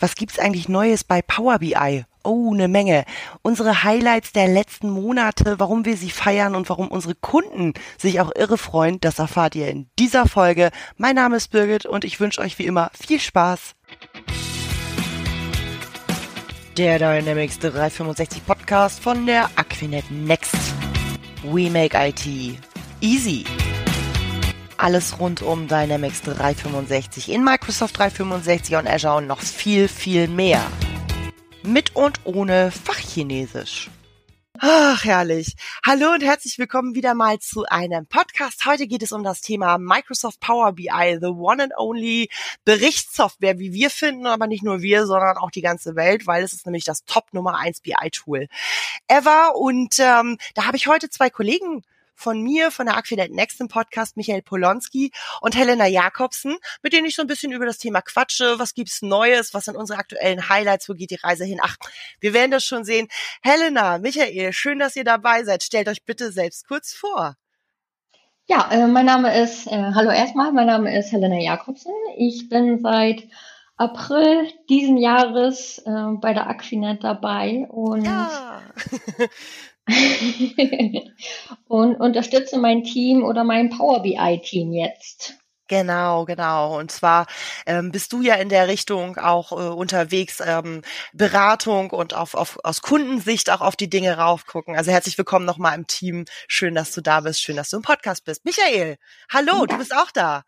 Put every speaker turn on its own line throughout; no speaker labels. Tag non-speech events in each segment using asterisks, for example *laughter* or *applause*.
Was gibt's eigentlich Neues bei Power BI? Oh, eine Menge. Unsere Highlights der letzten Monate, warum wir sie feiern und warum unsere Kunden sich auch irre freuen, das erfahrt ihr in dieser Folge. Mein Name ist Birgit und ich wünsche euch wie immer viel Spaß. Der Dynamics 365 Podcast von der Aquinet Next. We make IT easy alles rund um Dynamics 365 in Microsoft 365 und Azure und noch viel, viel mehr. Mit und ohne Fachchinesisch. Ach, herrlich. Hallo und herzlich willkommen wieder mal zu einem Podcast. Heute geht es um das Thema Microsoft Power BI, the one and only Berichtssoftware, wie wir finden, aber nicht nur wir, sondern auch die ganze Welt, weil es ist nämlich das Top Nummer 1 BI Tool ever. Und ähm, da habe ich heute zwei Kollegen von mir, von der Aquinet Next im Podcast, Michael Polonski und Helena Jakobsen, mit denen ich so ein bisschen über das Thema quatsche. Was gibt's Neues? Was sind unsere aktuellen Highlights? Wo geht die Reise hin? Ach, wir werden das schon sehen. Helena, Michael, schön, dass ihr dabei seid. Stellt euch bitte selbst kurz vor.
Ja, äh, mein Name ist, äh, hallo erstmal, mein Name ist Helena Jakobsen. Ich bin seit April diesen Jahres äh, bei der Aquinet dabei und ja. *laughs* *laughs* *laughs* und unterstütze mein Team oder mein Power BI-Team jetzt.
Genau, genau. Und zwar ähm, bist du ja in der Richtung auch äh, unterwegs, ähm, Beratung und auf, auf, aus Kundensicht auch auf die Dinge raufgucken. Also herzlich willkommen nochmal im Team. Schön, dass du da bist. Schön, dass du im Podcast bist. Michael, hallo, ja. du bist auch da.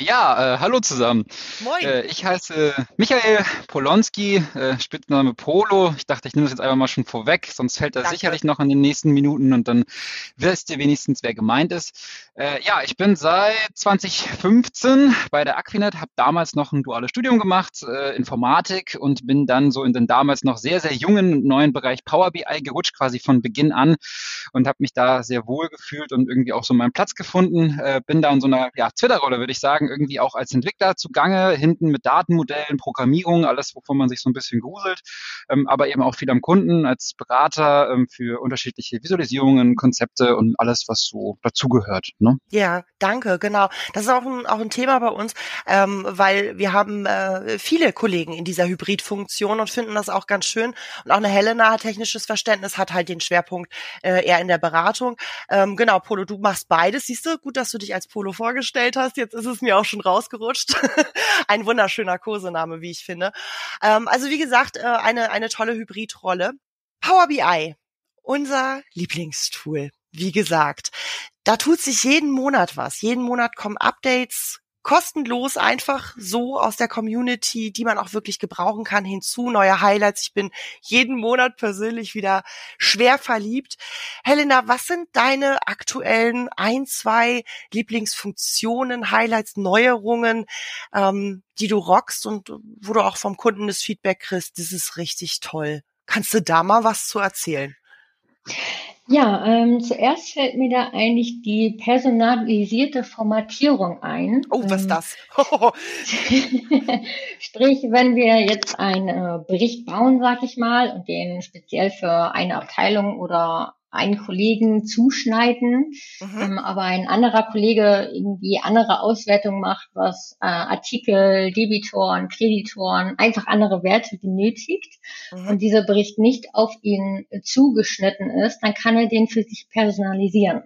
Ja, äh, hallo zusammen. Moin. Äh, ich heiße Michael Polonski, äh, Spitzname Polo. Ich dachte, ich nehme das jetzt einfach mal schon vorweg, sonst fällt das Danke. sicherlich noch in den nächsten Minuten und dann wisst ihr wenigstens, wer gemeint ist. Äh, ja, ich bin seit 2015 bei der Aquinet, habe damals noch ein duales Studium gemacht, äh, Informatik und bin dann so in den damals noch sehr, sehr jungen neuen Bereich Power BI gerutscht, quasi von Beginn an und habe mich da sehr wohl gefühlt und irgendwie auch so meinen Platz gefunden. Äh, bin da in so einer ja, Twitter-Rolle, würde ich sagen sagen, irgendwie auch als Entwickler zugange, hinten mit Datenmodellen, Programmierung, alles, wovon man sich so ein bisschen gruselt, ähm, aber eben auch viel am Kunden als Berater ähm, für unterschiedliche Visualisierungen, Konzepte und alles, was so dazugehört. Ne?
Ja, danke, genau. Das ist auch ein, auch ein Thema bei uns, ähm, weil wir haben äh, viele Kollegen in dieser Hybridfunktion und finden das auch ganz schön. Und auch eine Helena technisches Verständnis, hat halt den Schwerpunkt äh, eher in der Beratung. Ähm, genau, Polo, du machst beides. Siehst du, gut, dass du dich als Polo vorgestellt hast. Jetzt ist es mir auch schon rausgerutscht. *laughs* Ein wunderschöner Kosename, wie ich finde. Ähm, also wie gesagt, äh, eine, eine tolle Hybridrolle. Power BI, unser Lieblingstool. Wie gesagt, da tut sich jeden Monat was. Jeden Monat kommen Updates, kostenlos einfach so aus der Community, die man auch wirklich gebrauchen kann, hinzu, neue Highlights. Ich bin jeden Monat persönlich wieder schwer verliebt. Helena, was sind deine aktuellen ein, zwei Lieblingsfunktionen, Highlights, Neuerungen, ähm, die du rockst und wo du auch vom Kunden das Feedback kriegst, das ist richtig toll. Kannst du da mal was zu erzählen?
Ja, ähm, zuerst fällt mir da eigentlich die personalisierte Formatierung ein.
Oh, was ist
ähm,
das? *laughs*
Sprich, wenn wir jetzt einen äh, Bericht bauen, sag ich mal, und den speziell für eine Abteilung oder einen Kollegen zuschneiden, mhm. ähm, aber ein anderer Kollege irgendwie andere Auswertung macht, was äh, Artikel, Debitoren, Kreditoren, einfach andere Werte benötigt mhm. und dieser Bericht nicht auf ihn zugeschnitten ist, dann kann er den für sich personalisieren.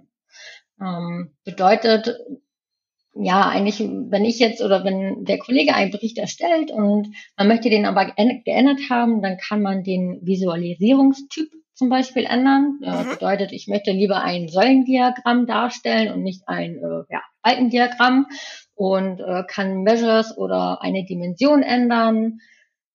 Ähm, bedeutet, ja, eigentlich, wenn ich jetzt oder wenn der Kollege einen Bericht erstellt und man möchte den aber geändert haben, dann kann man den Visualisierungstyp zum Beispiel ändern. Äh. Bedeutet, ich möchte lieber ein Säulendiagramm darstellen und nicht ein äh, ja, Balkendiagramm und äh, kann Measures oder eine Dimension ändern,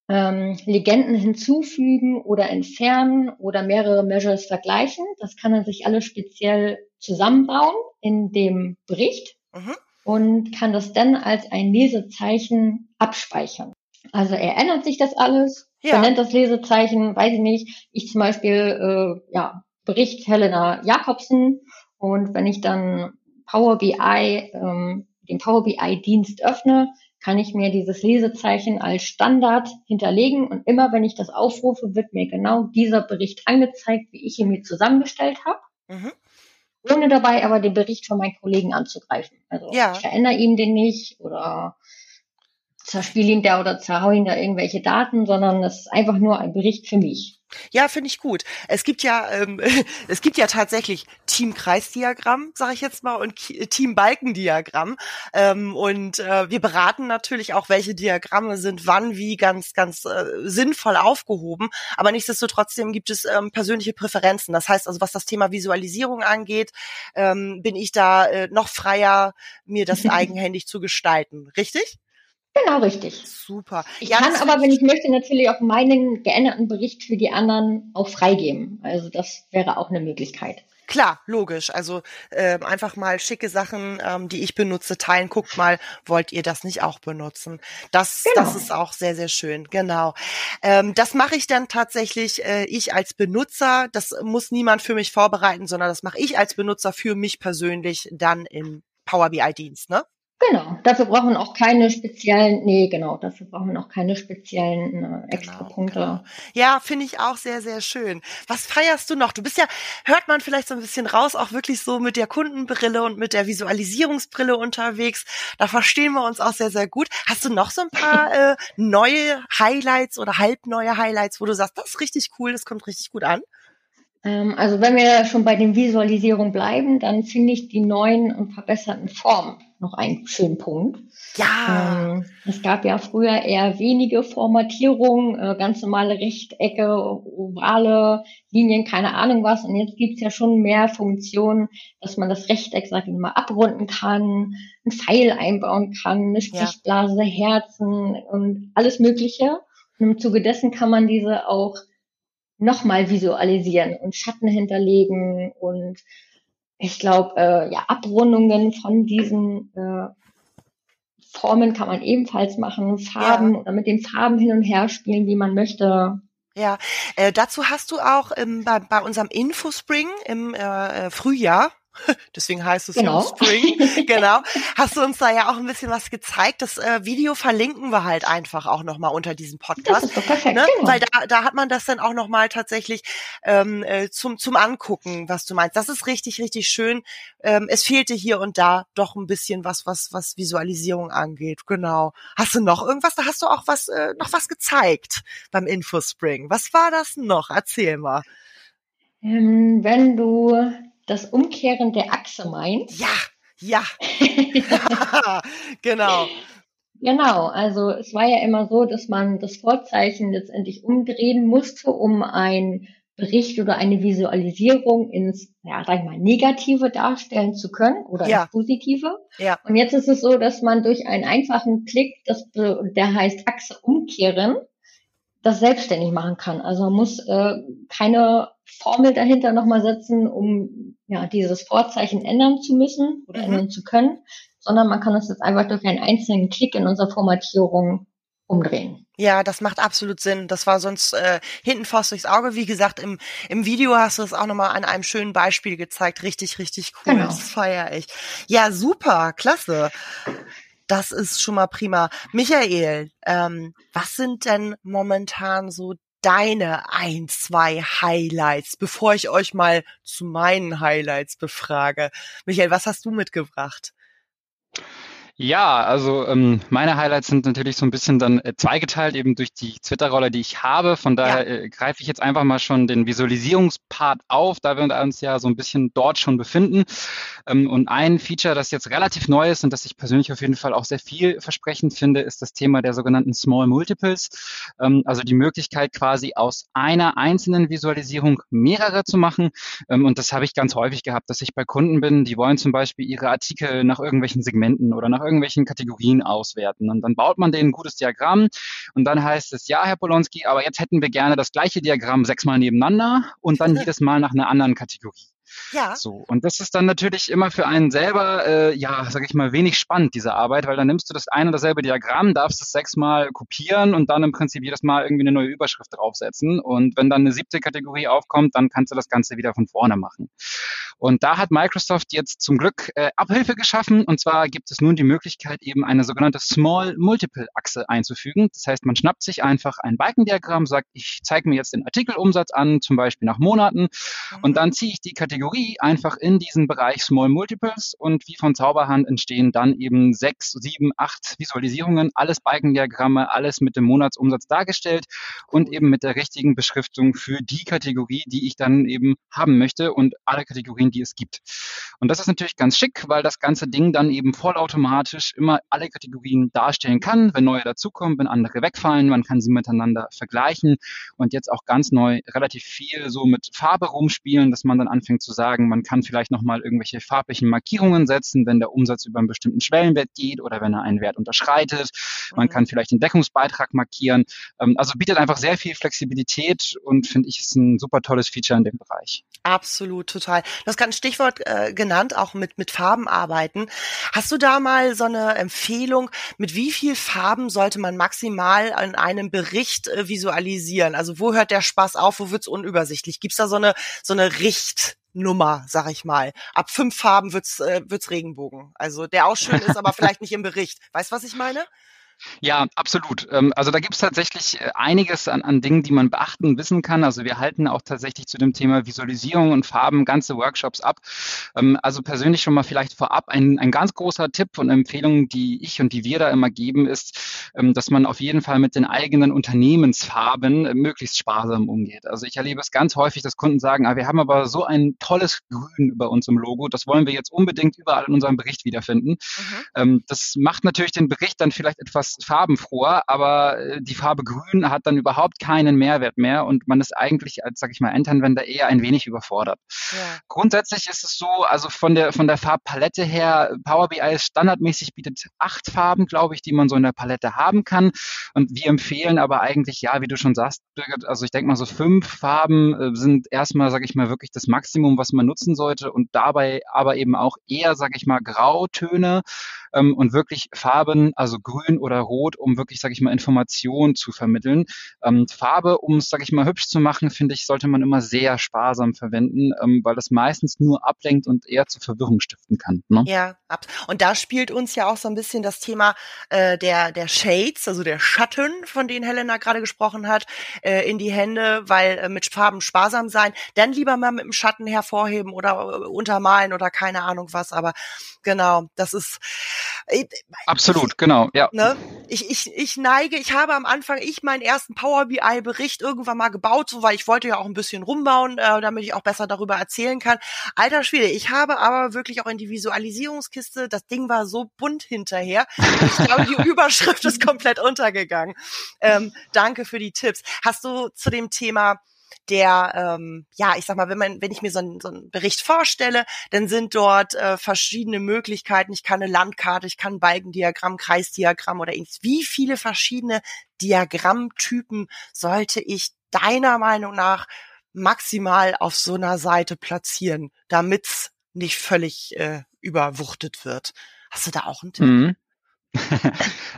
ähm, Legenden hinzufügen oder entfernen oder mehrere Measures vergleichen. Das kann er sich alles speziell zusammenbauen in dem Bericht mhm. und kann das dann als ein Lesezeichen abspeichern. Also er ändert sich das alles ja. Benennt das Lesezeichen, weiß ich nicht. Ich zum Beispiel, äh, ja, Bericht Helena Jakobsen und wenn ich dann Power BI, ähm, den Power BI Dienst öffne, kann ich mir dieses Lesezeichen als Standard hinterlegen und immer wenn ich das aufrufe, wird mir genau dieser Bericht angezeigt, wie ich ihn mir zusammengestellt habe. Mhm. Ohne dabei aber den Bericht von meinen Kollegen anzugreifen. Also ja. ich verändere ihm den nicht oder zerspiele ihn da oder zerhau ihn da irgendwelche Daten, sondern das ist einfach nur ein Bericht für mich.
Ja, finde ich gut. Es gibt ja, ähm, *laughs* es gibt ja tatsächlich Team-Kreisdiagramm, sage ich jetzt mal, und Team-Balkendiagramm. Ähm, und äh, wir beraten natürlich auch, welche Diagramme sind wann wie ganz, ganz äh, sinnvoll aufgehoben. Aber nichtsdestotrotz gibt es ähm, persönliche Präferenzen. Das heißt also, was das Thema Visualisierung angeht, ähm, bin ich da äh, noch freier, mir das *laughs* eigenhändig zu gestalten. Richtig?
Genau, richtig.
Super.
Ich ja, kann aber, wenn ich möchte, natürlich auch meinen geänderten Bericht für die anderen auch freigeben. Also das wäre auch eine Möglichkeit.
Klar, logisch. Also äh, einfach mal schicke Sachen, ähm, die ich benutze, teilen. Guckt mal, wollt ihr das nicht auch benutzen? Das, genau. das ist auch sehr, sehr schön. Genau. Ähm, das mache ich dann tatsächlich äh, ich als Benutzer. Das muss niemand für mich vorbereiten, sondern das mache ich als Benutzer für mich persönlich dann im Power BI-Dienst. Ne?
Genau, dafür brauchen wir auch keine speziellen, nee, genau, dafür brauchen wir auch keine speziellen äh, extra genau, Punkte. Genau.
Ja, finde ich auch sehr, sehr schön. Was feierst du noch? Du bist ja, hört man vielleicht so ein bisschen raus, auch wirklich so mit der Kundenbrille und mit der Visualisierungsbrille unterwegs. Da verstehen wir uns auch sehr, sehr gut. Hast du noch so ein paar *laughs* äh, neue Highlights oder halbneue Highlights, wo du sagst, das ist richtig cool, das kommt richtig gut an?
Ähm, also wenn wir schon bei den Visualisierungen bleiben, dann finde ich die neuen und verbesserten Formen noch einen schönen Punkt.
Ja.
Ähm, es gab ja früher eher wenige Formatierungen, äh, ganz normale Rechtecke, ovale Linien, keine Ahnung was. Und jetzt gibt's ja schon mehr Funktionen, dass man das Rechteck, sag ich mal, abrunden kann, ein Pfeil einbauen kann, eine Stichblase, ja. Herzen und alles Mögliche. Und im Zuge dessen kann man diese auch nochmal visualisieren und Schatten hinterlegen und ich glaube, äh, ja, Abrundungen von diesen äh, Formen kann man ebenfalls machen, Farben ja. oder mit den Farben hin und her spielen, wie man möchte.
Ja, äh, dazu hast du auch ähm, bei, bei unserem Infospring im äh, äh Frühjahr *laughs* Deswegen heißt es genau. Spring. *laughs* genau. Hast du uns da ja auch ein bisschen was gezeigt. Das äh, Video verlinken wir halt einfach auch nochmal unter diesem Podcast. Das ist doch perfekt. Ne? Genau. Weil da, da hat man das dann auch nochmal tatsächlich ähm, äh, zum, zum Angucken, was du meinst. Das ist richtig, richtig schön. Ähm, es fehlte hier und da doch ein bisschen was, was, was Visualisierung angeht. Genau. Hast du noch irgendwas? Da hast du auch was, äh, noch was gezeigt beim Infospring. Was war das noch? Erzähl mal.
Ähm, wenn du das Umkehren der Achse meint.
Ja, ja. *laughs* *laughs* genau.
Genau, also es war ja immer so, dass man das Vorzeichen letztendlich umdrehen musste, um ein Bericht oder eine Visualisierung ins, ja, sag ich mal, Negative darstellen zu können oder ja. ins Positive. Ja. Und jetzt ist es so, dass man durch einen einfachen Klick, das, der heißt Achse umkehren, das selbstständig machen kann. Also man muss äh, keine Formel dahinter nochmal setzen, um ja, dieses Vorzeichen ändern zu müssen oder mhm. ändern zu können, sondern man kann es jetzt einfach durch einen einzelnen Klick in unserer Formatierung umdrehen.
Ja, das macht absolut Sinn. Das war sonst äh, hinten fast durchs Auge. Wie gesagt, im, im Video hast du es auch nochmal an einem schönen Beispiel gezeigt. Richtig, richtig cool. Genau. Das feier ich. Ja, super, klasse. Das ist schon mal prima. Michael, ähm, was sind denn momentan so deine ein, zwei Highlights, bevor ich euch mal zu meinen Highlights befrage? Michael, was hast du mitgebracht?
Ja, also ähm, meine Highlights sind natürlich so ein bisschen dann äh, zweigeteilt, eben durch die Twitter-Rolle, die ich habe. Von daher ja. äh, greife ich jetzt einfach mal schon den Visualisierungspart auf, da wir uns ja so ein bisschen dort schon befinden. Ähm, und ein Feature, das jetzt relativ neu ist und das ich persönlich auf jeden Fall auch sehr vielversprechend finde, ist das Thema der sogenannten Small Multiples. Ähm, also die Möglichkeit quasi aus einer einzelnen Visualisierung mehrere zu machen. Ähm, und das habe ich ganz häufig gehabt, dass ich bei Kunden bin, die wollen zum Beispiel ihre Artikel nach irgendwelchen Segmenten oder nach irgendwelchen Kategorien auswerten. Und dann baut man denen ein gutes Diagramm und dann heißt es, ja, Herr Polonski, aber jetzt hätten wir gerne das gleiche Diagramm sechsmal nebeneinander und dann *laughs* jedes Mal nach einer anderen Kategorie. Ja. So. Und das ist dann natürlich immer für einen selber, äh, ja, sag ich mal, wenig spannend, diese Arbeit, weil dann nimmst du das ein und dasselbe Diagramm, darfst es sechsmal kopieren und dann im Prinzip jedes Mal irgendwie eine neue Überschrift draufsetzen. Und wenn dann eine siebte Kategorie aufkommt, dann kannst du das Ganze wieder von vorne machen. Und da hat Microsoft jetzt zum Glück äh, Abhilfe geschaffen. Und zwar gibt es nun die Möglichkeit, eben eine sogenannte Small Multiple Achse einzufügen. Das heißt, man schnappt sich einfach ein Balkendiagramm, sagt, ich zeige mir jetzt den Artikelumsatz an, zum Beispiel nach Monaten, und mhm. dann ziehe ich die Kategorie einfach in diesen Bereich Small Multiples und wie von Zauberhand entstehen dann eben sechs, sieben, acht Visualisierungen, alles Balkendiagramme, alles mit dem Monatsumsatz dargestellt und eben mit der richtigen Beschriftung für die Kategorie, die ich dann eben haben möchte und alle Kategorien, die es gibt. Und das ist natürlich ganz schick, weil das ganze Ding dann eben vollautomatisch immer alle Kategorien darstellen kann, wenn neue dazukommen, wenn andere wegfallen. Man kann sie miteinander vergleichen und jetzt auch ganz neu relativ viel so mit Farbe rumspielen, dass man dann anfängt zu sagen, man kann vielleicht nochmal irgendwelche farblichen Markierungen setzen, wenn der Umsatz über einen bestimmten Schwellenwert geht oder wenn er einen Wert unterschreitet. Man mhm. kann vielleicht den Deckungsbeitrag markieren. Ähm, also bietet einfach sehr viel Flexibilität und finde ich ist ein super tolles Feature in dem Bereich.
Absolut, total. Du hast gerade ein Stichwort äh, genannt, auch mit, mit Farben arbeiten. Hast du da mal so eine Empfehlung, mit wie viel Farben sollte man maximal in einem Bericht äh, visualisieren? Also wo hört der Spaß auf, wo wird's unübersichtlich? Gibt's da so eine, so eine Richtnummer, sag ich mal. Ab fünf Farben wird's, äh, wird's Regenbogen. Also der auch schön ist, aber vielleicht nicht im Bericht. Weißt was ich meine?
Ja, absolut. Ähm, also da gibt es tatsächlich äh, einiges an, an Dingen, die man beachten wissen kann. Also wir halten auch tatsächlich zu dem Thema Visualisierung und Farben ganze Workshops ab. Ähm, also persönlich schon mal vielleicht vorab ein, ein ganz großer Tipp und Empfehlung, die ich und die wir da immer geben, ist, ähm, dass man auf jeden Fall mit den eigenen Unternehmensfarben äh, möglichst sparsam umgeht. Also ich erlebe es ganz häufig, dass Kunden sagen, ah, wir haben aber so ein tolles Grün bei uns im Logo, das wollen wir jetzt unbedingt überall in unserem Bericht wiederfinden. Mhm. Das macht natürlich den Bericht dann vielleicht etwas farbenfroher, aber äh, die Farbe Grün hat dann überhaupt keinen Mehrwert mehr und man ist eigentlich als, sag ich mal, Endanwender eher ein wenig überfordert. Ja. Grundsätzlich ist es so, also von der, von der Farbpalette her, Power BI standardmäßig bietet acht Farben, glaube ich, die man so in der Palette haben kann. Und wir empfehlen aber eigentlich, ja, wie du schon sagst, Birgit, also ich denke mal so fünf Farben äh, sind erstmal, sage ich mal, wirklich das Maximum, was man nutzen sollte und dabei aber eben auch eher, sage ich mal, Grautöne ähm, und wirklich Farben, also grün oder rot, um wirklich, sage ich mal, Informationen zu vermitteln. Ähm, Farbe, um es, sage ich mal, hübsch zu machen, finde ich, sollte man immer sehr sparsam verwenden, ähm, weil das meistens nur ablenkt und eher zu Verwirrung stiften kann.
Ne? Ja, ab. Und da spielt uns ja auch so ein bisschen das Thema äh, der, der Shades, also der Schatten, von denen Helena gerade gesprochen hat, äh, in die Hände, weil äh, mit Farben sparsam sein, dann lieber mal mit dem Schatten hervorheben oder äh, untermalen oder keine Ahnung was, aber genau, das ist
äh, Absolut, genau, ja.
Ne? Ich, ich, ich neige, ich habe am Anfang ich meinen ersten Power BI Bericht irgendwann mal gebaut, so weil ich wollte ja auch ein bisschen rumbauen, äh, damit ich auch besser darüber erzählen kann. Alter Schwede, ich habe aber wirklich auch in die Visualisierungskiste, das Ding war so bunt hinterher. Ich glaube, die *laughs* Überschrift ist komplett untergegangen. Ähm, danke für die Tipps. Hast du zu dem Thema der, ähm, ja, ich sag mal, wenn man, wenn ich mir so einen, so einen Bericht vorstelle, dann sind dort äh, verschiedene Möglichkeiten. Ich kann eine Landkarte, ich kann ein Balkendiagramm, Kreisdiagramm oder ähnliches. Wie viele verschiedene Diagrammtypen sollte ich deiner Meinung nach maximal auf so einer Seite platzieren, damit's nicht völlig äh, überwuchtet wird? Hast du da auch einen Tipp? Mhm.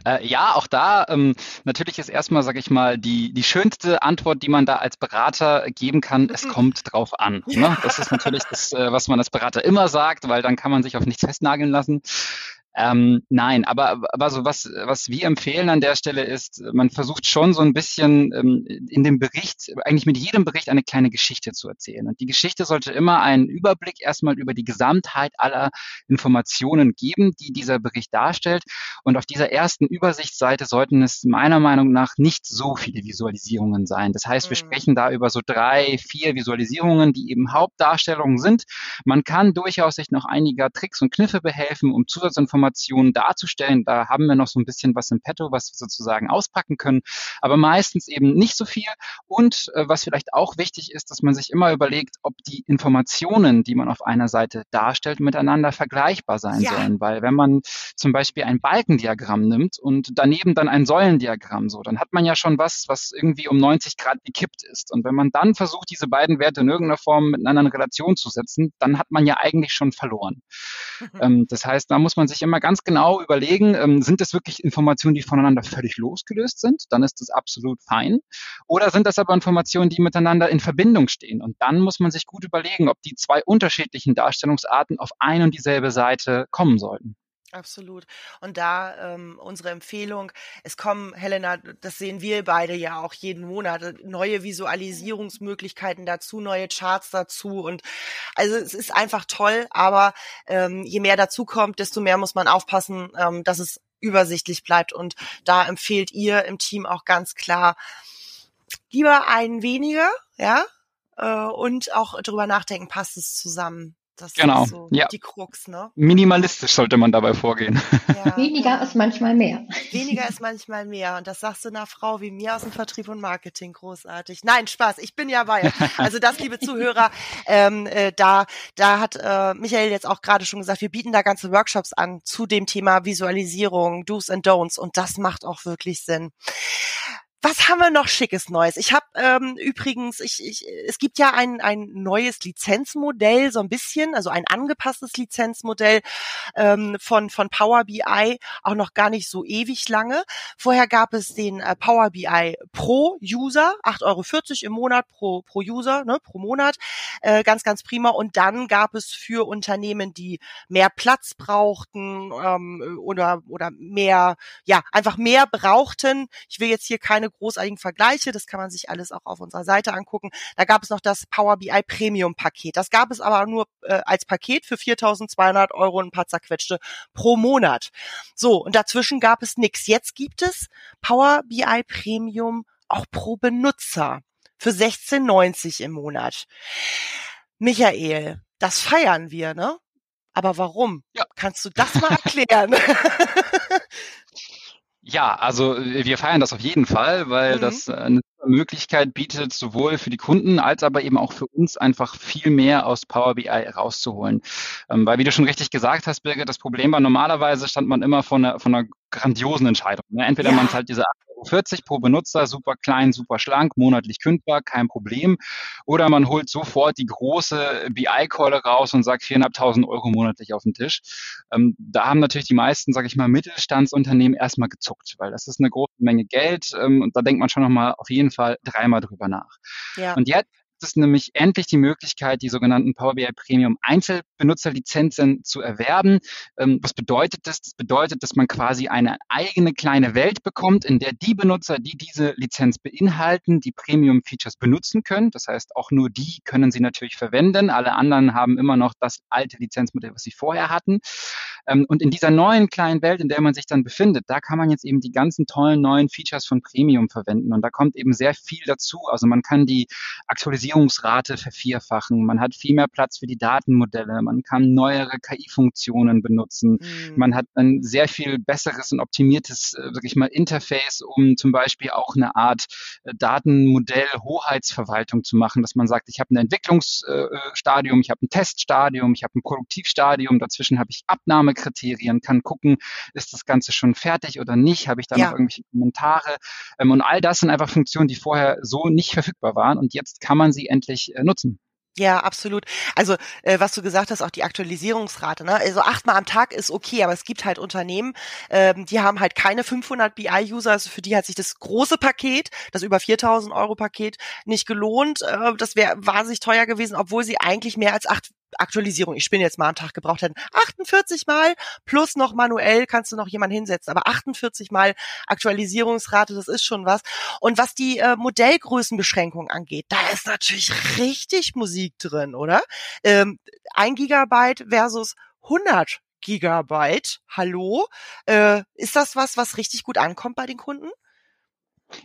Äh, ja, auch da ähm, natürlich ist erstmal, sage ich mal, die, die schönste Antwort, die man da als Berater geben kann, es kommt drauf an. Ne? Das ist natürlich das, äh, was man als Berater immer sagt, weil dann kann man sich auf nichts festnageln lassen. Ähm, nein, aber also was, was wir empfehlen an der Stelle ist, man versucht schon so ein bisschen ähm, in dem Bericht, eigentlich mit jedem Bericht eine kleine Geschichte zu erzählen. Und die Geschichte sollte immer einen Überblick erstmal über die Gesamtheit aller Informationen geben, die dieser Bericht darstellt. Und auf dieser ersten Übersichtsseite sollten es meiner Meinung nach nicht so viele Visualisierungen sein. Das heißt, wir mhm. sprechen da über so drei, vier Visualisierungen, die eben Hauptdarstellungen sind. Man kann durchaus sich noch einiger Tricks und Kniffe behelfen, um Zusatzinformationen Informationen darzustellen. Da haben wir noch so ein bisschen was im Petto, was wir sozusagen auspacken können, aber meistens eben nicht so viel. Und äh, was vielleicht auch wichtig ist, dass man sich immer überlegt, ob die Informationen, die man auf einer Seite darstellt, miteinander vergleichbar sein ja. sollen. Weil wenn man zum Beispiel ein Balkendiagramm nimmt und daneben dann ein Säulendiagramm, so, dann hat man ja schon was, was irgendwie um 90 Grad gekippt ist. Und wenn man dann versucht, diese beiden Werte in irgendeiner Form miteinander in Relation zu setzen, dann hat man ja eigentlich schon verloren. ähm, das heißt, da muss man sich immer mal ganz genau überlegen, ähm, sind das wirklich Informationen, die voneinander völlig losgelöst sind? Dann ist das absolut fein. Oder sind das aber Informationen, die miteinander in Verbindung stehen? Und dann muss man sich gut überlegen, ob die zwei unterschiedlichen Darstellungsarten auf ein und dieselbe Seite kommen sollten.
Absolut. Und da ähm, unsere Empfehlung, es kommen, Helena, das sehen wir beide ja auch jeden Monat, äh, neue Visualisierungsmöglichkeiten dazu, neue Charts dazu. Und also es ist einfach toll, aber ähm, je mehr dazu kommt, desto mehr muss man aufpassen, ähm, dass es übersichtlich bleibt. Und da empfehlt ihr im Team auch ganz klar, lieber einen weniger, ja, äh, und auch drüber nachdenken, passt es zusammen.
Das genau.
ist so ja. die Krux, ne?
Minimalistisch sollte man dabei vorgehen.
Ja, *laughs* weniger ist manchmal mehr.
Weniger ist manchmal mehr. Und das sagst du einer Frau wie mir aus dem Vertrieb und Marketing großartig. Nein, Spaß, ich bin ja bei. Also das, liebe Zuhörer, *laughs* ähm, äh, da, da hat äh, Michael jetzt auch gerade schon gesagt, wir bieten da ganze Workshops an zu dem Thema Visualisierung, Do's and Don'ts. Und das macht auch wirklich Sinn. Was haben wir noch schickes Neues? Ich habe ähm, übrigens, ich, ich, es gibt ja ein, ein neues Lizenzmodell, so ein bisschen, also ein angepasstes Lizenzmodell ähm, von, von Power BI, auch noch gar nicht so ewig lange. Vorher gab es den äh, Power BI Pro User, 8,40 Euro im Monat pro, pro User, ne, pro Monat. Äh, ganz, ganz prima. Und dann gab es für Unternehmen, die mehr Platz brauchten ähm, oder, oder mehr, ja, einfach mehr brauchten. Ich will jetzt hier keine großartigen Vergleiche. Das kann man sich alles auch auf unserer Seite angucken. Da gab es noch das Power BI Premium Paket. Das gab es aber nur äh, als Paket für 4.200 Euro und ein paar zerquetschte pro Monat. So, und dazwischen gab es nichts. Jetzt gibt es Power BI Premium auch pro Benutzer für 16,90 im Monat. Michael, das feiern wir, ne? Aber warum? Ja. Kannst du das mal erklären? *laughs* *laughs*
Ja, also äh, wir feiern das auf jeden Fall, weil mhm. das äh, eine Möglichkeit bietet, sowohl für die Kunden als aber eben auch für uns einfach viel mehr aus Power BI rauszuholen. Ähm, weil wie du schon richtig gesagt hast, Birgit, das Problem war, normalerweise stand man immer von einer, von einer grandiosen Entscheidung. Ne? Entweder ja. man zahlt diese 40 pro Benutzer, super klein, super schlank, monatlich kündbar, kein Problem. Oder man holt sofort die große BI-Keule raus und sagt 4.500 Euro monatlich auf den Tisch. Ähm, da haben natürlich die meisten, sage ich mal, Mittelstandsunternehmen erstmal gezuckt, weil das ist eine große Menge Geld ähm, und da denkt man schon nochmal auf jeden Fall dreimal drüber nach. Ja. Und jetzt es nämlich endlich die Möglichkeit, die sogenannten Power BI Premium Einzelbenutzerlizenzen zu erwerben. Ähm, was bedeutet das? Das bedeutet, dass man quasi eine eigene kleine Welt bekommt, in der die Benutzer, die diese Lizenz beinhalten, die Premium Features benutzen können. Das heißt, auch nur die können sie natürlich verwenden. Alle anderen haben immer noch das alte Lizenzmodell, was sie vorher hatten. Ähm, und in dieser neuen kleinen Welt, in der man sich dann befindet, da kann man jetzt eben die ganzen tollen neuen Features von Premium verwenden. Und da kommt eben sehr viel dazu. Also man kann die Aktualisierungsrate vervierfachen. Man hat viel mehr Platz für die Datenmodelle. Man kann neuere KI-Funktionen benutzen. Mhm. Man hat ein sehr viel besseres und optimiertes, äh, sag ich mal, Interface, um zum Beispiel auch eine Art äh, Datenmodell-Hoheitsverwaltung zu machen, dass man sagt, ich habe ein Entwicklungsstadium, ich habe ein Teststadium, ich habe ein Produktivstadium, dazwischen habe ich Abnahme Aufnahmekriterien, kann gucken, ist das Ganze schon fertig oder nicht, habe ich da ja. noch irgendwelche Kommentare. Ähm, und all das sind einfach Funktionen, die vorher so nicht verfügbar waren und jetzt kann man sie endlich äh, nutzen.
Ja, absolut. Also äh, was du gesagt hast, auch die Aktualisierungsrate. Ne? Also achtmal am Tag ist okay, aber es gibt halt Unternehmen, ähm, die haben halt keine 500 BI-User. Also für die hat sich das große Paket, das über 4000 Euro Paket, nicht gelohnt. Äh, das wäre wahnsinnig teuer gewesen, obwohl sie eigentlich mehr als acht Aktualisierung, ich bin jetzt mal am Tag gebraucht hätten. 48 Mal plus noch manuell kannst du noch jemanden hinsetzen. Aber 48 Mal Aktualisierungsrate, das ist schon was. Und was die äh, Modellgrößenbeschränkung angeht, da ist natürlich richtig Musik drin, oder? Ähm, ein Gigabyte versus 100 Gigabyte. Hallo? Äh, ist das was, was richtig gut ankommt bei den Kunden?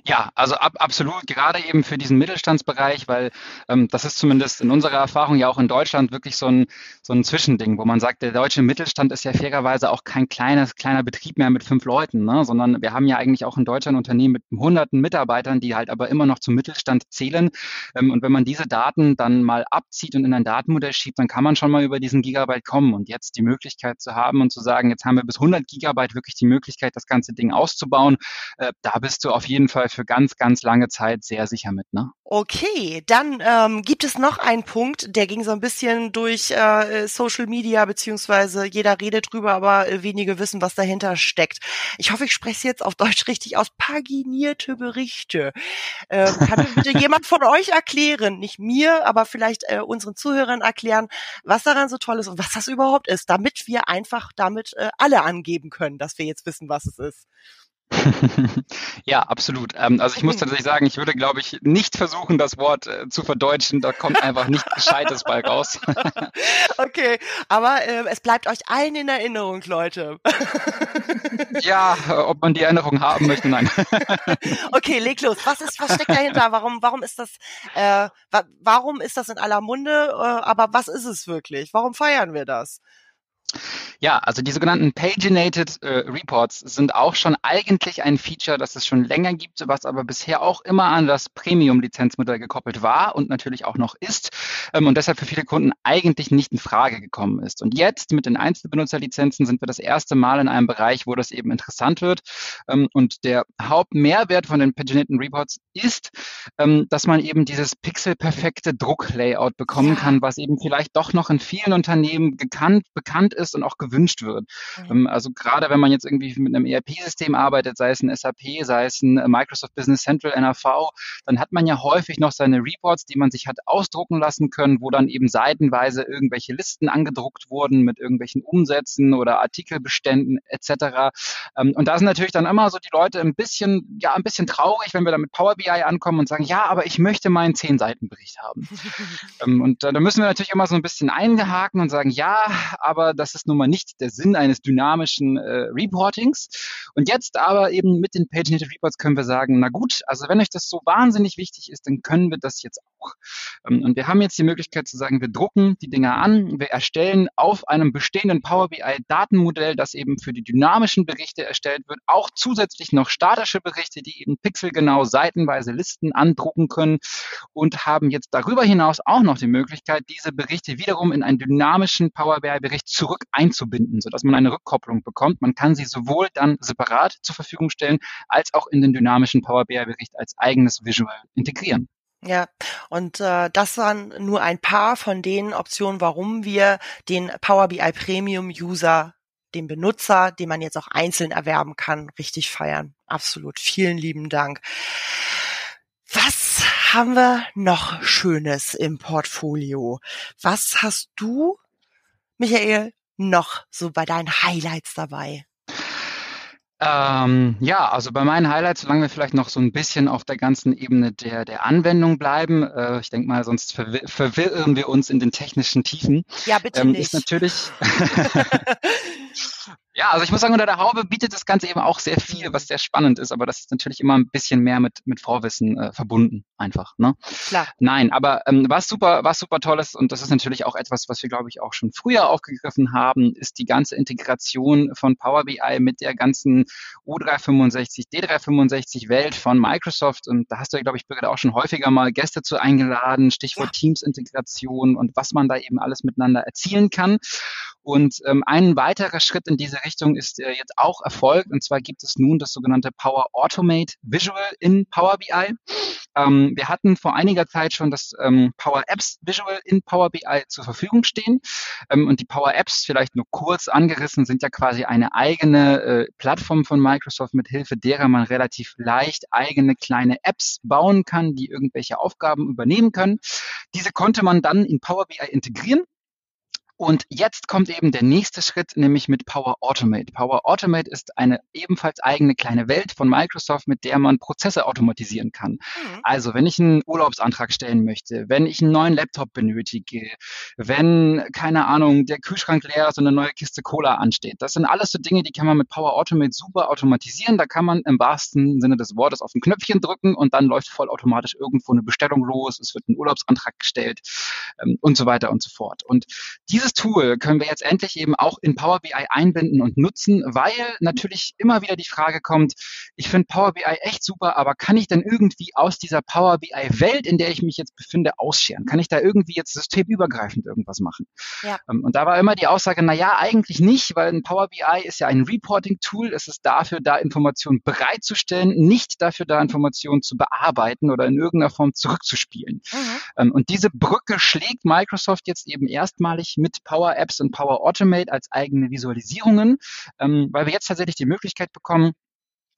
Ja, also ab, absolut, gerade eben für diesen Mittelstandsbereich, weil ähm, das ist zumindest in unserer Erfahrung ja auch in Deutschland wirklich so ein, so ein Zwischending, wo man sagt, der deutsche Mittelstand ist ja fairerweise auch kein kleines, kleiner Betrieb mehr mit fünf Leuten, ne? sondern wir haben ja eigentlich auch in Deutschland Unternehmen mit hunderten Mitarbeitern, die halt aber immer noch zum Mittelstand zählen. Ähm, und wenn man diese Daten dann mal abzieht und in ein Datenmodell schiebt, dann kann man schon mal über diesen Gigabyte kommen und jetzt die Möglichkeit zu haben und zu sagen, jetzt haben wir bis 100 Gigabyte wirklich die Möglichkeit, das ganze Ding auszubauen, äh, da bist du auf jeden Fall Fall für ganz, ganz lange Zeit sehr sicher mit. Ne?
Okay, dann ähm, gibt es noch einen Punkt, der ging so ein bisschen durch äh, Social Media, beziehungsweise jeder redet drüber, aber äh, wenige wissen, was dahinter steckt. Ich hoffe, ich spreche es jetzt auf Deutsch richtig aus. Paginierte Berichte. Ähm, kann mir bitte *laughs* jemand von euch erklären, nicht mir, aber vielleicht äh, unseren Zuhörern erklären, was daran so toll ist und was das überhaupt ist, damit wir einfach damit äh, alle angeben können, dass wir jetzt wissen, was es ist. *laughs*
ja, absolut. Ähm, also ich muss tatsächlich sagen, ich würde, glaube ich, nicht versuchen, das Wort äh, zu verdeutschen. Da kommt einfach nicht *laughs* Gescheites bei raus. *laughs*
okay, aber äh, es bleibt euch allen in Erinnerung, Leute.
ja, äh, ob man die Erinnerung haben möchte, nein.
okay, leg los. Was ist, was steckt dahinter? Warum, warum ist das, äh, wa warum ist das in aller Munde? Äh, aber was ist es wirklich? Warum feiern wir das?
Ja, also die sogenannten Paginated äh, Reports sind auch schon eigentlich ein Feature, das es schon länger gibt, was aber bisher auch immer an das Premium-Lizenzmodell gekoppelt war und natürlich auch noch ist ähm, und deshalb für viele Kunden eigentlich nicht in Frage gekommen ist. Und jetzt mit den Einzelbenutzerlizenzen sind wir das erste Mal in einem Bereich, wo das eben interessant wird. Ähm, und der Hauptmehrwert von den Paginated Reports ist, ähm, dass man eben dieses pixelperfekte Drucklayout bekommen kann, was eben vielleicht doch noch in vielen Unternehmen gekannt, bekannt ist und auch gewünscht wird. Mhm. Also gerade wenn man jetzt irgendwie mit einem ERP-System arbeitet, sei es ein SAP, sei es ein äh, Microsoft Business Central, NAV, dann hat man ja häufig noch seine Reports, die man sich hat ausdrucken lassen können, wo dann eben seitenweise irgendwelche Listen angedruckt wurden mit irgendwelchen Umsätzen oder Artikelbeständen etc. Ähm, und da sind natürlich dann immer so die Leute ein bisschen, ja, ein bisschen traurig, wenn wir dann mit Power BI ankommen und sagen, ja, aber ich möchte meinen zehn Seiten Bericht haben. *laughs* Ähm, und da müssen wir natürlich immer so ein bisschen eingehaken und sagen, ja, aber das ist nun mal nicht der Sinn eines dynamischen äh, Reportings. Und jetzt aber eben mit den Paginated Reports können wir sagen, na gut, also wenn euch das so wahnsinnig wichtig ist, dann können wir das jetzt auch. Ähm, und wir haben jetzt die Möglichkeit zu sagen, wir drucken die Dinger an, wir erstellen auf einem bestehenden Power BI Datenmodell, das eben für die dynamischen Berichte erstellt wird, auch zusätzlich noch statische Berichte, die eben pixelgenau seitenweise Listen andrucken können und haben jetzt darüber hinaus auch noch die Möglichkeit, diese Berichte wiederum in einen dynamischen Power BI Bericht zurück einzubinden, sodass man eine Rückkopplung bekommt. Man kann sie sowohl dann separat zur Verfügung stellen, als auch in den dynamischen Power BI-Bericht als eigenes Visual integrieren.
Ja, und äh, das waren nur ein paar von den Optionen, warum wir den Power BI Premium User, den Benutzer, den man jetzt auch einzeln erwerben kann, richtig feiern. Absolut. Vielen lieben Dank. Was haben wir noch Schönes im Portfolio? Was hast du, Michael, noch so bei deinen Highlights dabei?
Ähm, ja, also bei meinen Highlights, solange wir vielleicht noch so ein bisschen auf der ganzen Ebene der, der Anwendung bleiben, äh, ich denke mal, sonst verwir verwirren wir uns in den technischen Tiefen.
Ja, bitte ähm, nicht.
Ist natürlich *laughs* *laughs* Ja, also ich muss sagen, unter der Haube bietet das Ganze eben auch sehr viel, was sehr spannend ist, aber das ist natürlich immer ein bisschen mehr mit, mit Vorwissen äh, verbunden, einfach. Ne?
Klar.
Nein, aber ähm, was super, was super toll ist, und das ist natürlich auch etwas, was wir, glaube ich, auch schon früher aufgegriffen haben, ist die ganze Integration von Power BI mit der ganzen U365, D365 Welt von Microsoft. Und da hast du ja, glaube ich, Birgit, auch schon häufiger mal Gäste zu eingeladen, Stichwort ja. Teams-Integration und was man da eben alles miteinander erzielen kann. Und ähm, ein weiterer Schritt in diese Richtung ist äh, jetzt auch erfolgt. Und zwar gibt es nun das sogenannte Power Automate Visual in Power BI. Ähm, wir hatten vor einiger Zeit schon das ähm, Power Apps Visual in Power BI zur Verfügung stehen. Ähm, und die Power Apps, vielleicht nur kurz angerissen, sind ja quasi eine eigene äh, Plattform von Microsoft, mit Hilfe derer man relativ leicht eigene kleine Apps bauen kann, die irgendwelche Aufgaben übernehmen können. Diese konnte man dann in Power BI integrieren und jetzt kommt eben der nächste Schritt, nämlich mit Power Automate. Power Automate ist eine ebenfalls eigene kleine Welt von Microsoft, mit der man Prozesse automatisieren kann. Mhm. Also wenn ich einen Urlaubsantrag stellen möchte, wenn ich einen neuen Laptop benötige, wenn, keine Ahnung, der Kühlschrank leer ist und eine neue Kiste Cola ansteht. Das sind alles so Dinge, die kann man mit Power Automate super automatisieren. Da kann man im wahrsten Sinne des Wortes auf ein Knöpfchen drücken und dann läuft vollautomatisch irgendwo eine Bestellung los, es wird ein Urlaubsantrag gestellt ähm, und so weiter und so fort. Und dieses dieses Tool können wir jetzt endlich eben auch in Power BI einbinden und nutzen, weil natürlich immer wieder die Frage kommt, ich finde Power BI echt super, aber kann ich denn irgendwie aus dieser Power BI Welt, in der ich mich jetzt befinde, ausscheren? Kann ich da irgendwie jetzt systemübergreifend irgendwas machen? Ja. Ähm, und da war immer die Aussage, na ja, eigentlich nicht, weil ein Power BI ist ja ein Reporting-Tool. Es ist dafür da, Informationen bereitzustellen, nicht dafür da, Informationen zu bearbeiten oder in irgendeiner Form zurückzuspielen. Mhm. Ähm, und diese Brücke schlägt Microsoft jetzt eben erstmalig mit Power Apps und Power Automate als eigene Visualisierungen, ähm, weil wir jetzt tatsächlich die Möglichkeit bekommen,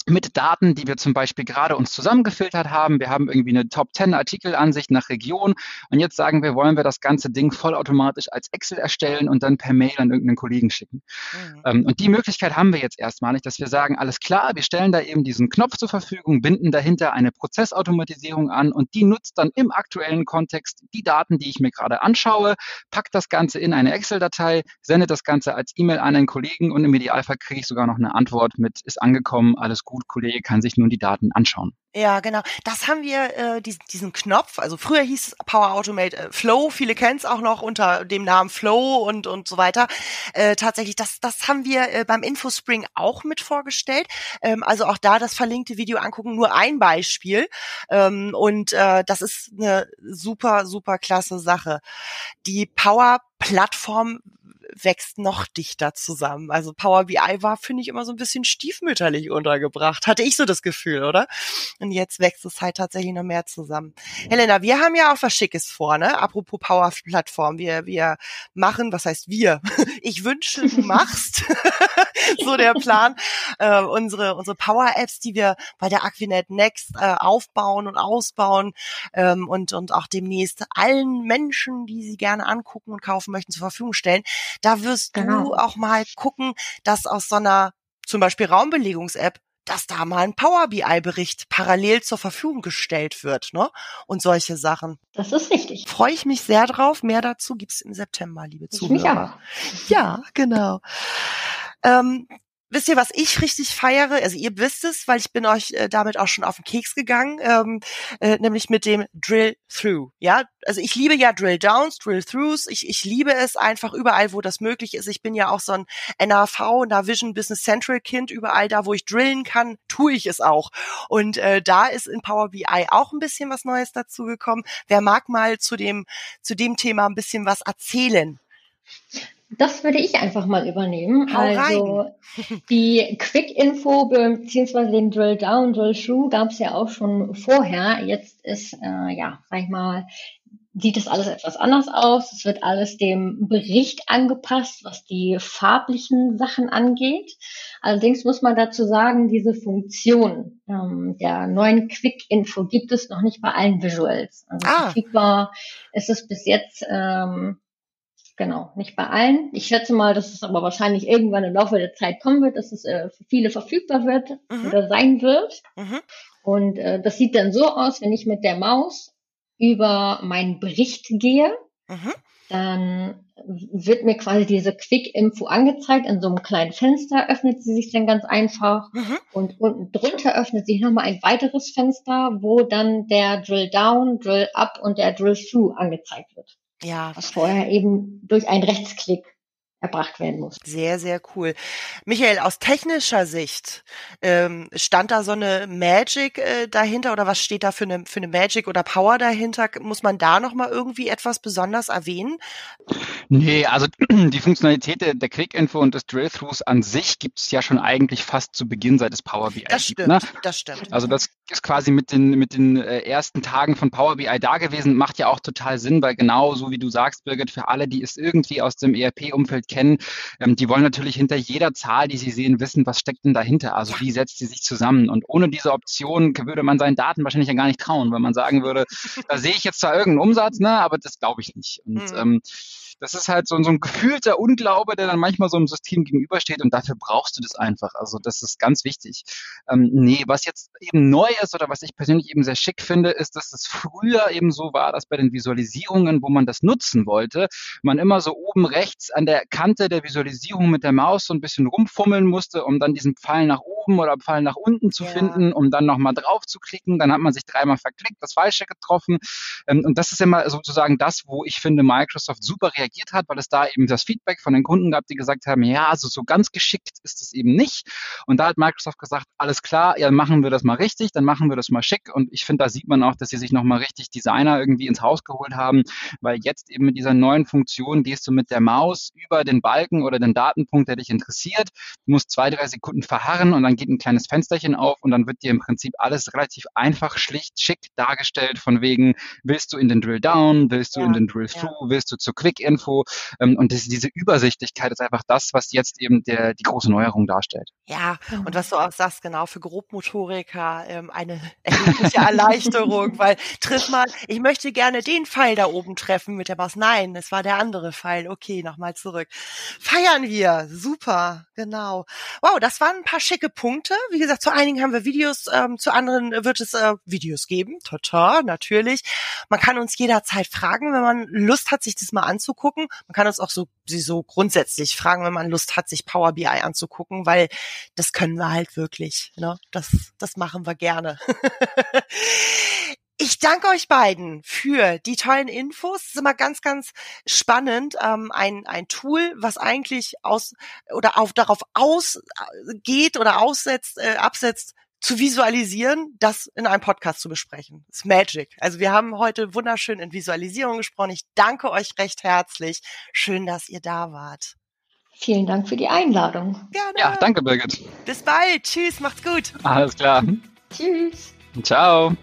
mit Daten, die wir zum Beispiel gerade uns zusammengefiltert haben. Wir haben irgendwie eine Top 10 Artikelansicht nach Region und jetzt sagen wir, wollen wir das ganze Ding vollautomatisch als Excel erstellen und dann per Mail an irgendeinen Kollegen schicken. Mhm. Ähm, und die Möglichkeit haben wir jetzt erstmalig, dass wir sagen, alles klar, wir stellen da eben diesen Knopf zur Verfügung, binden dahinter eine Prozessautomatisierung an und die nutzt dann im aktuellen Kontext die Daten, die ich mir gerade anschaue, packt das Ganze in eine Excel-Datei, sendet das Ganze als E-Mail an einen Kollegen und im Idealfall kriege ich sogar noch eine Antwort mit, ist angekommen, alles gut gut, Kollege kann sich nun die Daten anschauen.
Ja, genau. Das haben wir, äh, diesen, diesen Knopf, also früher hieß es Power Automate äh, Flow, viele kennen es auch noch unter dem Namen Flow und, und so weiter. Äh, tatsächlich, das, das haben wir äh, beim Infospring auch mit vorgestellt. Ähm, also auch da das verlinkte Video angucken, nur ein Beispiel. Ähm, und äh, das ist eine super, super klasse Sache. Die Power Plattform wächst noch dichter zusammen. Also Power BI war, finde ich, immer so ein bisschen stiefmütterlich untergebracht. Hatte ich so das Gefühl, oder? Und jetzt wächst es halt tatsächlich noch mehr zusammen. Helena, wir haben ja auch was Schickes vor, ne? Apropos Power-Plattform. Wir, wir machen, was heißt wir? *laughs* Ich wünsche, du machst. *laughs* so der Plan. Äh, unsere, unsere Power-Apps, die wir bei der Aquinet Next äh, aufbauen und ausbauen ähm, und, und auch demnächst allen Menschen, die sie gerne angucken und kaufen möchten, zur Verfügung stellen. Da wirst genau. du auch mal gucken, dass aus so einer zum Beispiel Raumbelegungs-App dass da mal ein Power BI-Bericht parallel zur Verfügung gestellt wird, ne? Und solche Sachen.
Das ist richtig.
Freue ich mich sehr drauf. Mehr dazu gibt's im September, liebe ich Zuhörer. Mich auch. Ja, genau. Ähm, wisst ihr, was ich richtig feiere? Also ihr wisst es, weil ich bin euch äh, damit auch schon auf den Keks gegangen, ähm, äh, nämlich mit dem Drill Through. Ja, also ich liebe ja Drill Downs, Drill Throughs. Ich, ich liebe es einfach überall, wo das möglich ist. Ich bin ja auch so ein NAV, Navision Business Central Kind. Überall da, wo ich drillen kann, tue ich es auch. Und äh, da ist in Power BI auch ein bisschen was Neues dazu gekommen. Wer mag mal zu dem zu dem Thema ein bisschen was erzählen?
Das würde ich einfach mal übernehmen. Hau also rein. die Quick-Info beziehungsweise den Drill-Down, Drill-Through gab es ja auch schon vorher. Jetzt ist, äh, ja, sag ich mal, sieht das alles etwas anders aus. Es wird alles dem Bericht angepasst, was die farblichen Sachen angeht. Allerdings muss man dazu sagen, diese Funktion ähm, der neuen Quick-Info gibt es noch nicht bei allen Visuals. Also ah. verfügbar ist es bis jetzt ähm, Genau, nicht bei allen. Ich schätze mal, dass es aber wahrscheinlich irgendwann im Laufe der Zeit kommen wird, dass es äh, für viele verfügbar wird mhm. oder sein wird. Mhm. Und äh, das sieht dann so aus, wenn ich mit der Maus über meinen Bericht gehe, mhm. dann wird mir quasi diese Quick-Info angezeigt. In so einem kleinen Fenster öffnet sie sich dann ganz einfach. Mhm. Und unten drunter öffnet sich nochmal ein weiteres Fenster, wo dann der Drill Down, Drill Up und der Drill Through angezeigt wird. Ja. Vorher eben durch einen Rechtsklick erbracht werden muss.
Sehr, sehr cool. Michael, aus technischer Sicht, ähm, stand da so eine Magic äh, dahinter oder was steht da für eine, für eine Magic oder Power dahinter? Muss man da nochmal irgendwie etwas besonders erwähnen?
Nee, also *clears throat* die Funktionalität der, der Quick-Info und des Drill-Throughs an sich gibt es ja schon eigentlich fast zu Beginn, seit es Power BI
das
gibt.
Stimmt, ne? Das stimmt.
Also das ist quasi mit den, mit den äh, ersten Tagen von Power BI da gewesen, macht ja auch total Sinn, weil genau so wie du sagst, Birgit, für alle, die es irgendwie aus dem ERP-Umfeld kennen, ähm, die wollen natürlich hinter jeder Zahl, die sie sehen, wissen, was steckt denn dahinter? Also wie setzt sie sich zusammen? Und ohne diese Option würde man seinen Daten wahrscheinlich ja gar nicht trauen, weil man sagen würde, *laughs* da sehe ich jetzt zwar irgendeinen Umsatz, ne, aber das glaube ich nicht. Und mhm. ähm, das ist halt so, so ein gefühlter Unglaube, der dann manchmal so einem System gegenübersteht und dafür brauchst du das einfach. Also das ist ganz wichtig. Ähm, nee, was jetzt eben neu ist oder was ich persönlich eben sehr schick finde, ist, dass es früher eben so war, dass bei den Visualisierungen, wo man das nutzen wollte, man immer so oben rechts an der Kante der Visualisierung mit der Maus so ein bisschen rumfummeln musste, um dann diesen Pfeil nach oben oder Pfeil nach unten zu ja. finden, um dann nochmal drauf zu klicken. Dann hat man sich dreimal verklickt, das Falsche getroffen. Ähm, und das ist immer sozusagen das, wo ich finde, Microsoft super reagiert reagiert hat, weil es da eben das Feedback von den Kunden gab, die gesagt haben, ja, also so ganz geschickt ist es eben nicht. Und da hat Microsoft gesagt, alles klar, ja, machen wir das mal richtig, dann machen wir das mal schick. Und ich finde, da sieht man auch, dass sie sich nochmal richtig Designer irgendwie ins Haus geholt haben, weil jetzt eben mit dieser neuen Funktion gehst du mit der Maus über den Balken oder den Datenpunkt, der dich interessiert, du musst zwei, drei Sekunden verharren und dann geht ein kleines Fensterchen auf und dann wird dir im Prinzip alles relativ einfach, schlicht, schick dargestellt, von wegen, willst du in den Drill Down, willst du ja, in den Drill Through, ja. willst du zur Quick Info ähm, und das, diese Übersichtlichkeit ist einfach das, was jetzt eben der, die große Neuerung darstellt.
Ja, und was du auch sagst, genau, für Grobmotoriker ähm, eine *laughs* erhebliche *laughs* Erleichterung, weil triff mal, ich möchte gerne den Pfeil da oben treffen mit der Maus. Nein, es war der andere Pfeil. Okay, nochmal zurück. Feiern wir. Super, genau. Wow, das waren ein paar schicke Punkte. Wie gesagt, zu einigen haben wir Videos, ähm, zu anderen wird es äh, Videos geben. Tata, natürlich. Man kann uns jederzeit fragen, wenn man Lust hat, sich das mal anzugucken. Man kann uns auch so, so grundsätzlich fragen, wenn man Lust hat, sich Power BI anzugucken, weil das können wir halt wirklich. Ne? Das, das machen wir gerne. *laughs* Ich danke euch beiden für die tollen Infos. Es ist immer ganz, ganz spannend. Ähm, ein, ein Tool, was eigentlich aus oder auf darauf ausgeht oder aussetzt, äh, absetzt, zu visualisieren, das in einem Podcast zu besprechen. Das ist Magic. Also wir haben heute wunderschön in Visualisierung gesprochen. Ich danke euch recht herzlich. Schön, dass ihr da wart.
Vielen Dank für die Einladung.
Gerne. Ja, danke, Birgit.
Bis bald. Tschüss, macht's gut.
Alles klar.
Tschüss.
Ciao.